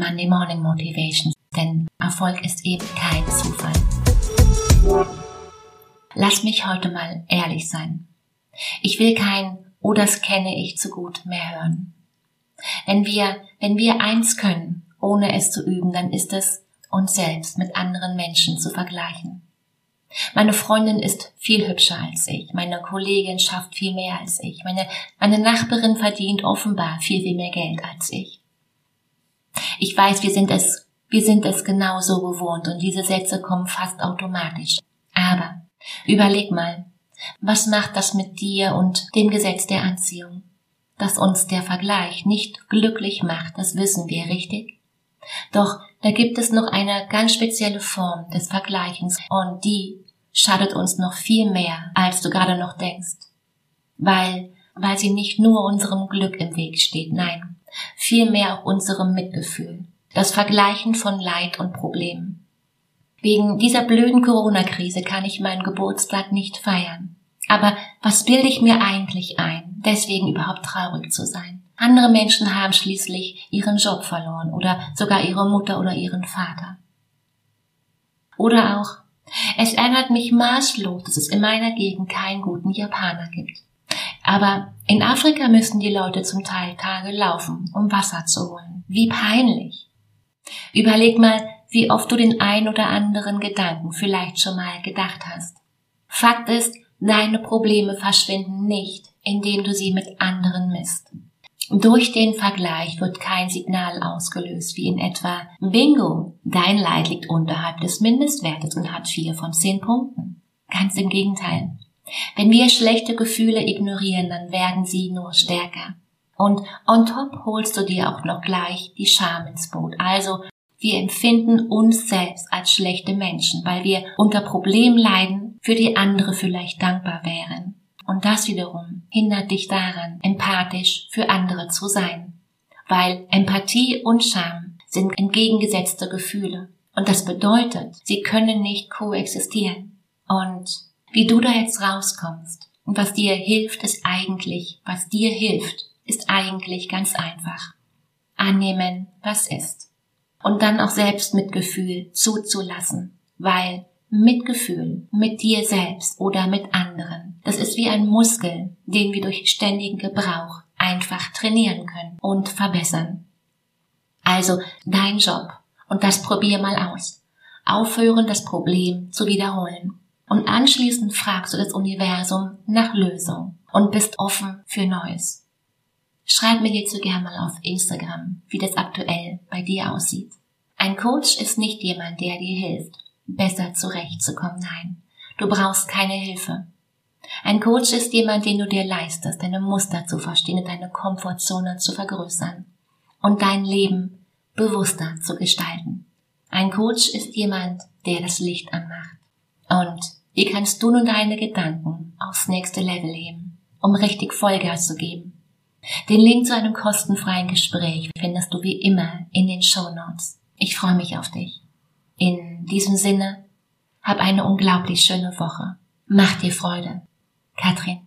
deine Monday Morning Motivation, denn Erfolg ist eben kein Zufall. Lass mich heute mal ehrlich sein. Ich will kein Oh, das kenne ich zu gut mehr hören. Wenn wir, wenn wir eins können, ohne es zu üben, dann ist es, uns selbst mit anderen Menschen zu vergleichen. Meine Freundin ist viel hübscher als ich, meine Kollegin schafft viel mehr als ich, meine, meine Nachbarin verdient offenbar viel, viel mehr Geld als ich. Ich weiß, wir sind es, wir sind es genauso gewohnt und diese Sätze kommen fast automatisch. Aber überleg mal, was macht das mit dir und dem Gesetz der Anziehung? Dass uns der Vergleich nicht glücklich macht, das wissen wir, richtig? Doch da gibt es noch eine ganz spezielle Form des Vergleichens und die schadet uns noch viel mehr, als du gerade noch denkst. Weil, weil sie nicht nur unserem Glück im Weg steht, nein, vielmehr auch unserem Mitgefühl. Das Vergleichen von Leid und Problemen. Wegen dieser blöden Corona-Krise kann ich meinen Geburtstag nicht feiern. Aber was bilde ich mir eigentlich ein, deswegen überhaupt traurig zu sein? Andere Menschen haben schließlich ihren Job verloren oder sogar ihre Mutter oder ihren Vater. Oder auch, es ärgert mich maßlos, dass es in meiner Gegend keinen guten Japaner gibt. Aber in Afrika müssen die Leute zum Teil Tage laufen, um Wasser zu holen. Wie peinlich. Überleg mal, wie oft du den ein oder anderen Gedanken vielleicht schon mal gedacht hast. Fakt ist, deine Probleme verschwinden nicht, indem du sie mit anderen misst. Durch den Vergleich wird kein Signal ausgelöst, wie in etwa Bingo, dein Leid liegt unterhalb des Mindestwertes und hat vier von zehn Punkten. Ganz im Gegenteil. Wenn wir schlechte Gefühle ignorieren, dann werden sie nur stärker. Und on top holst du dir auch noch gleich die Scham ins Boot. Also wir empfinden uns selbst als schlechte Menschen, weil wir unter Problemen leiden, für die andere vielleicht dankbar wären. Und das wiederum hindert dich daran, empathisch für andere zu sein. Weil Empathie und Scham sind entgegengesetzte Gefühle. Und das bedeutet, sie können nicht koexistieren. Und wie du da jetzt rauskommst und was dir hilft, ist eigentlich, was dir hilft, ist eigentlich ganz einfach. Annehmen, was ist. Und dann auch selbst Mitgefühl zuzulassen, weil Mitgefühl mit dir selbst oder mit anderen, das ist wie ein Muskel, den wir durch ständigen Gebrauch einfach trainieren können und verbessern. Also dein Job und das probier mal aus. Aufhören, das Problem zu wiederholen. Und anschließend fragst du das Universum nach Lösung und bist offen für Neues. Schreib mir hierzu gerne mal auf Instagram, wie das aktuell bei dir aussieht. Ein Coach ist nicht jemand, der dir hilft, besser zurechtzukommen. Nein, du brauchst keine Hilfe. Ein Coach ist jemand, den du dir leistest, deine Muster zu verstehen und deine Komfortzone zu vergrößern und dein Leben bewusster zu gestalten. Ein Coach ist jemand, der das Licht anmacht. Und wie kannst du nun deine Gedanken aufs nächste Level heben, um richtig Vollgas zu geben? Den Link zu einem kostenfreien Gespräch findest du wie immer in den Show Notes. Ich freue mich auf dich. In diesem Sinne, hab eine unglaublich schöne Woche. Mach dir Freude. Katrin.